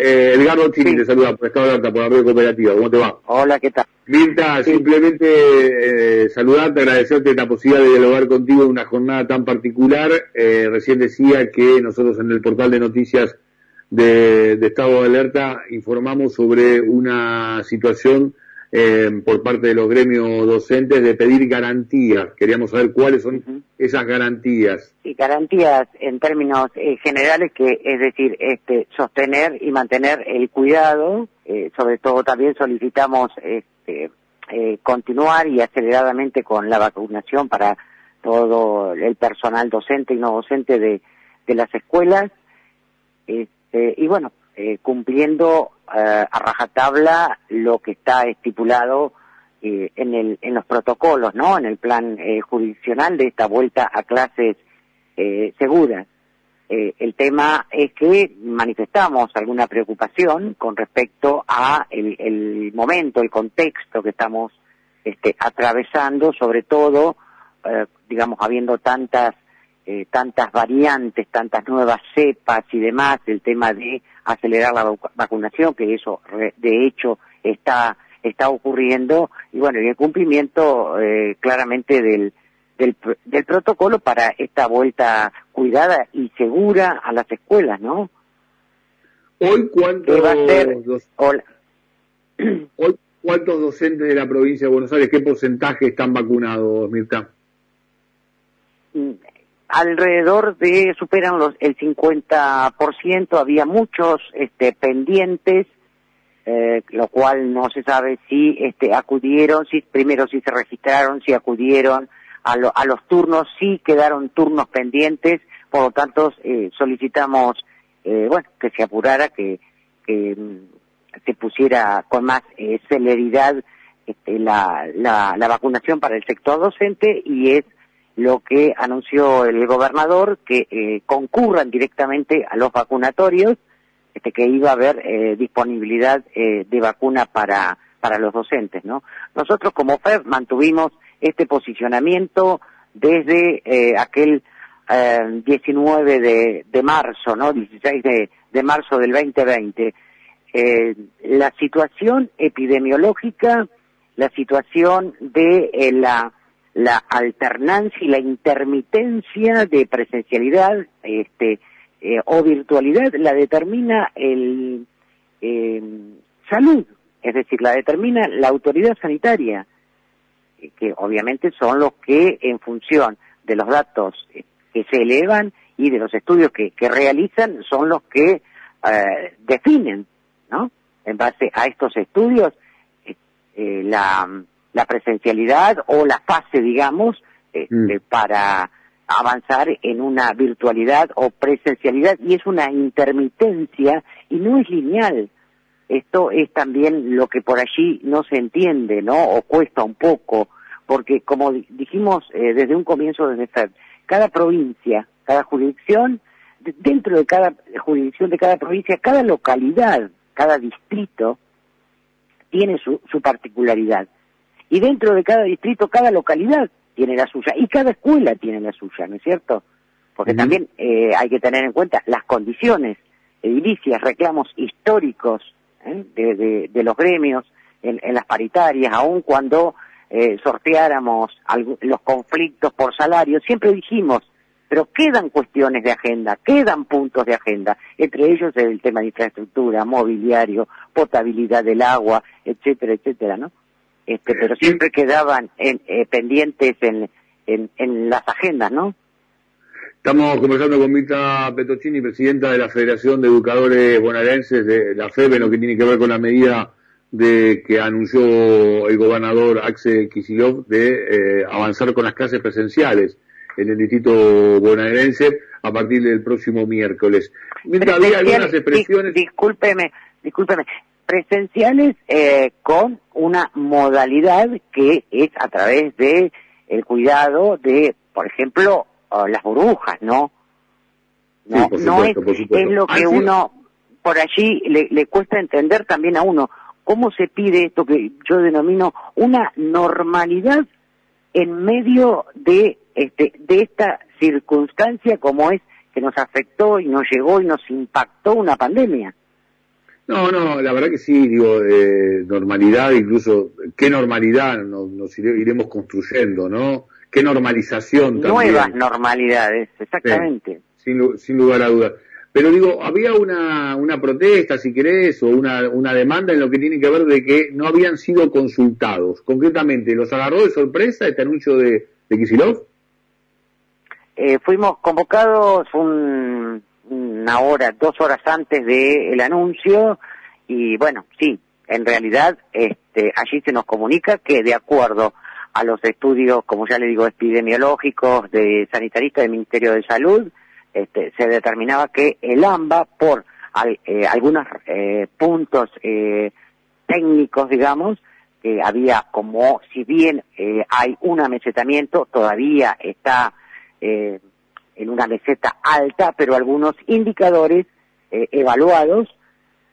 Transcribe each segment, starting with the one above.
Eh, Edgardo Chini te saluda por Estado de Alta, por la red cooperativa. ¿Cómo te va? Hola, ¿qué tal? Mirta, simplemente eh, saludarte, agradecerte la posibilidad de dialogar contigo en una jornada tan particular. Eh, recién decía que nosotros en el portal de noticias de, de Estado de Alerta informamos sobre una situación eh, por parte de los gremios docentes de pedir garantías. Queríamos saber cuáles son esas garantías. Sí, garantías en términos eh, generales, que es decir, este, sostener y mantener el cuidado. Eh, sobre todo también solicitamos este, eh, continuar y aceleradamente con la vacunación para todo el personal docente y no docente de, de las escuelas. Este, y bueno, eh, cumpliendo eh, a rajatabla lo que está estipulado eh, en, el, en los protocolos, ¿no? En el plan eh, jurisdiccional de esta vuelta a clases eh, seguras. Eh, el tema es que manifestamos alguna preocupación con respecto a el, el momento, el contexto que estamos este, atravesando, sobre todo, digamos, habiendo tantas eh, tantas variantes, tantas nuevas cepas y demás, el tema de acelerar la vacunación, que eso de hecho está está ocurriendo, y bueno, y el cumplimiento eh, claramente del, del, del protocolo para esta vuelta cuidada y segura a las escuelas, ¿no? Hoy cuántos, va a ser? Hola. Hoy cuántos docentes de la provincia de Buenos Aires, qué porcentaje están vacunados, Mirta? Alrededor de superan los el 50%, había muchos este pendientes eh, lo cual no se sabe si este acudieron, si primero si se registraron, si acudieron a, lo, a los turnos, si quedaron turnos pendientes, por lo tanto eh, solicitamos eh, bueno que se apurara, que, que mm, se pusiera con más eh, celeridad este, la, la, la vacunación para el sector docente y es lo que anunció el gobernador, que eh, concurran directamente a los vacunatorios, este, que iba a haber eh, disponibilidad eh, de vacuna para, para los docentes, ¿no? Nosotros como FED mantuvimos este posicionamiento desde eh, aquel 19 eh, de, de, marzo, ¿no? 16 de, marzo del 2020. Eh, la situación epidemiológica, la situación de la la alternancia y la intermitencia de presencialidad este, eh, o virtualidad la determina el eh, salud, es decir, la determina la autoridad sanitaria, que obviamente son los que en función de los datos eh, que se elevan y de los estudios que, que realizan son los que eh, definen, ¿no? En base a estos estudios, eh, la la presencialidad o la fase, digamos, este, mm. para avanzar en una virtualidad o presencialidad y es una intermitencia y no es lineal. Esto es también lo que por allí no se entiende, ¿no? O cuesta un poco, porque como dijimos eh, desde un comienzo desde FED, cada provincia, cada jurisdicción, dentro de cada jurisdicción de cada provincia, cada localidad, cada distrito, tiene su, su particularidad y dentro de cada distrito, cada localidad tiene la suya y cada escuela tiene la suya, ¿no es cierto? Porque también eh, hay que tener en cuenta las condiciones edilicias, reclamos históricos ¿eh? de, de, de, los gremios en, en, las paritarias, aun cuando eh, sorteáramos los conflictos por salario, siempre dijimos, pero quedan cuestiones de agenda, quedan puntos de agenda, entre ellos el tema de infraestructura, mobiliario, potabilidad del agua, etcétera, etcétera, ¿no? Este, pero siempre quedaban en, eh, pendientes en, en, en, las agendas, ¿no? Estamos conversando con Mirta Petocini, presidenta de la Federación de Educadores Bonaerenses, de la FEB, en lo que tiene que ver con la medida de que anunció el gobernador Axel Kicillof de eh, avanzar con las clases presenciales en el distrito bonaerense a partir del próximo miércoles. Mirta, había algunas expresiones... discúlpeme, discúlpeme, presenciales eh, con una modalidad que es a través de el cuidado de, por ejemplo, uh, las burbujas, ¿no? No, sí, no supuesto, es, es lo que uno por allí le, le cuesta entender también a uno cómo se pide esto que yo denomino una normalidad en medio de este de esta circunstancia como es que nos afectó y nos llegó y nos impactó una pandemia. No, no, la verdad que sí, digo, eh, normalidad, incluso, ¿qué normalidad nos, nos iremos construyendo, no? ¿Qué normalización también? Nuevas normalidades, exactamente. sin, sin lugar a dudas. Pero digo, había una, una protesta, si querés, o una, una demanda en lo que tiene que ver de que no habían sido consultados. Concretamente, ¿los agarró de sorpresa este anuncio de, de Kisilov? Eh, fuimos convocados un, una hora, dos horas antes del anuncio. Y bueno, sí, en realidad este, allí se nos comunica que de acuerdo a los estudios, como ya le digo, epidemiológicos de sanitaristas del Ministerio de Salud, este, se determinaba que el AMBA, por eh, algunos eh, puntos eh, técnicos, digamos, que había como, si bien hay un amesetamiento, todavía está en una meseta alta, pero algunos indicadores eh, evaluados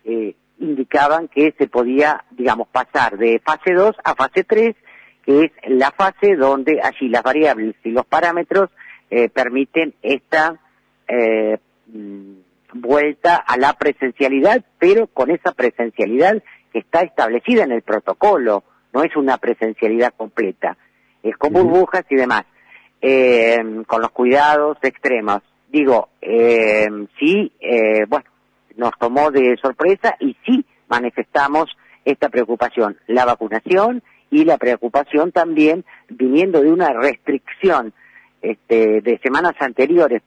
eh, indicaban que se podía, digamos, pasar de fase 2 a fase 3, que es la fase donde allí las variables y los parámetros eh, permiten esta mm, vuelta a la presencialidad, pero con esa presencialidad que está establecida en el protocolo, no es una presencialidad completa, es con burbujas y demás eh, con los cuidados extremos. Digo, eh, sí, eh, bueno, nos tomó de sorpresa y sí manifestamos esta preocupación, la vacunación y la preocupación también viniendo de una restricción este, de semanas anteriores,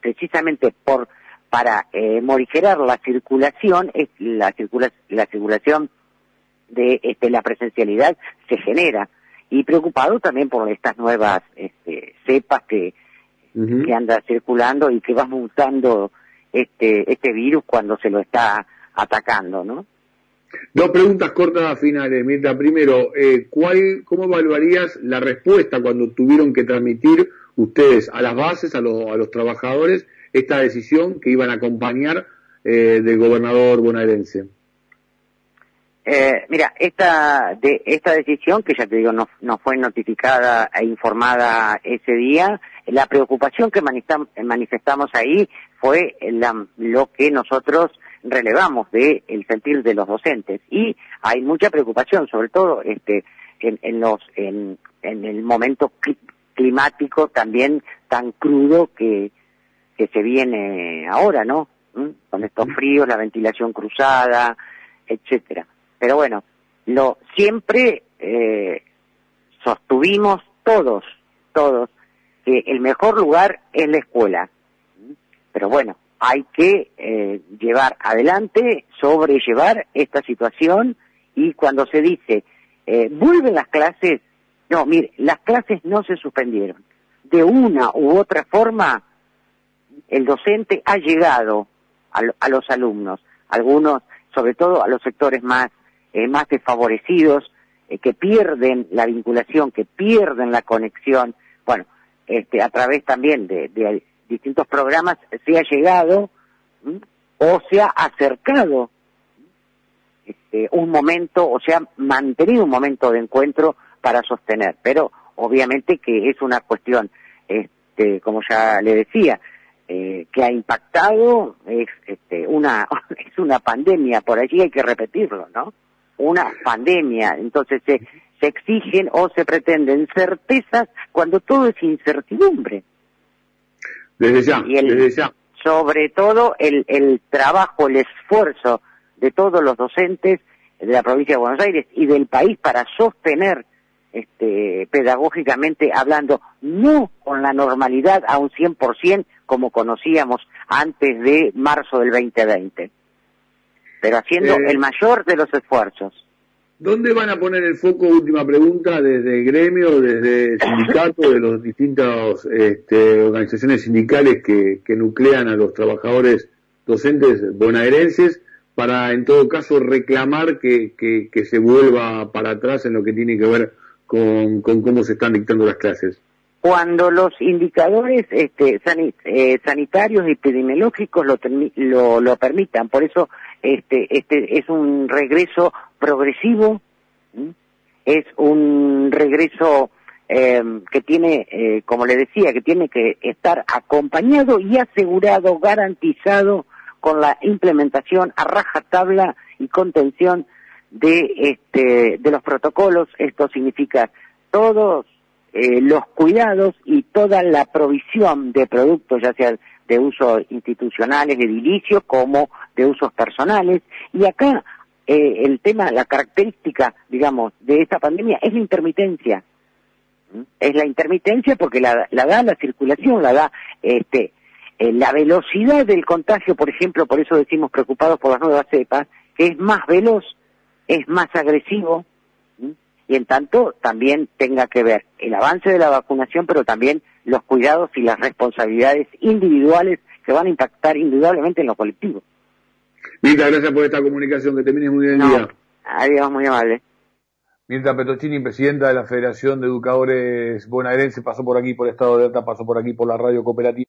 precisamente por para eh, morigerar la circulación, la, circula, la circulación de este, la presencialidad se genera y preocupado también por estas nuevas este, cepas que, que anda circulando y que va mutando este, este virus cuando se lo está atacando, ¿no? Dos preguntas cortas finales, Mirta. Primero, eh, ¿cuál, ¿cómo evaluarías la respuesta cuando tuvieron que transmitir ustedes a las bases, a, a los trabajadores, esta decisión que iban a acompañar eh, del gobernador bonaerense? Eh, mira, esta, de, esta decisión, que ya te digo, no, no fue notificada e informada ese día, la preocupación que manifestamos ahí fue lo que nosotros relevamos de el sentir de los docentes. Y hay mucha preocupación sobre todo este en, en los en, en el momento climático también tan crudo que que se viene ahora no ¿Mm? con estos fríos la ventilación cruzada etcétera pero bueno, lo siempre eh, sostuvimos todos, todos, que el mejor lugar es la escuela. Pero bueno, hay que eh, llevar adelante, sobrellevar esta situación y cuando se dice, eh, vuelven las clases, no, mire, las clases no se suspendieron. De una u otra forma, el docente ha llegado a, a los alumnos, algunos, sobre todo a los sectores más eh, más desfavorecidos, eh, que pierden la vinculación, que pierden la conexión. Bueno, este, a través también de, distintos programas se ha llegado o se ha acercado este, un momento, o se ha mantenido un momento de encuentro para sostener. Pero obviamente que es una cuestión, este, como ya le decía, eh, que ha impactado es este, una es una pandemia por allí hay que repetirlo no una pandemia. Entonces se, se exigen o se pretenden certezas cuando todo es incertidumbre. Desde ya, desde ya. Sobre todo el, el trabajo, el esfuerzo de todos los docentes de la provincia de Buenos Aires y del país para sostener este, pedagógicamente hablando, no con la normalidad a un 100% como conocíamos antes de marzo del 2020 pero haciendo eh, el mayor de los esfuerzos. ¿Dónde van a poner el foco? Última pregunta, desde el gremio, desde el sindicato, de las distintas este, organizaciones sindicales que, nuclean a los trabajadores docentes bonaerenses, para en todo caso reclamar que, que, se vuelva para atrás en lo que tiene que ver con, con cómo se están dictando las clases cuando los indicadores este, eh, sanitarios y epidemiológicos lo, lo, permitan. Por eso este, este es un regreso progresivo, es un regreso em, que tiene, eh, como le decía, que tiene que estar acompañado y asegurado, garantizado con la implementación a rajatabla y contención de este de los protocolos. Esto significa todos eh, los cuidados y toda la provisión de productos, ya sea de uso institucionales, edilicios, como de usos personales. Y acá eh, el tema, la característica, digamos, de esta pandemia es la intermitencia. ¿Mm? Es la intermitencia porque la, la da la circulación, la da este, eh, la velocidad del contagio, por ejemplo, por eso decimos preocupados por las nuevas cepas, que es más veloz, es más agresivo, y en tanto también tenga que ver el avance de la vacunación, pero también los cuidados y las responsabilidades individuales que van a impactar indudablemente en lo colectivo. Mirta, gracias por esta comunicación, que termines muy bien el día. Adiós, muy amable. Mirta Petochini, presidenta de la Federación de Educadores Bonaerense, pasó por aquí por Estado de Alta, pasó por aquí por la radio cooperativa.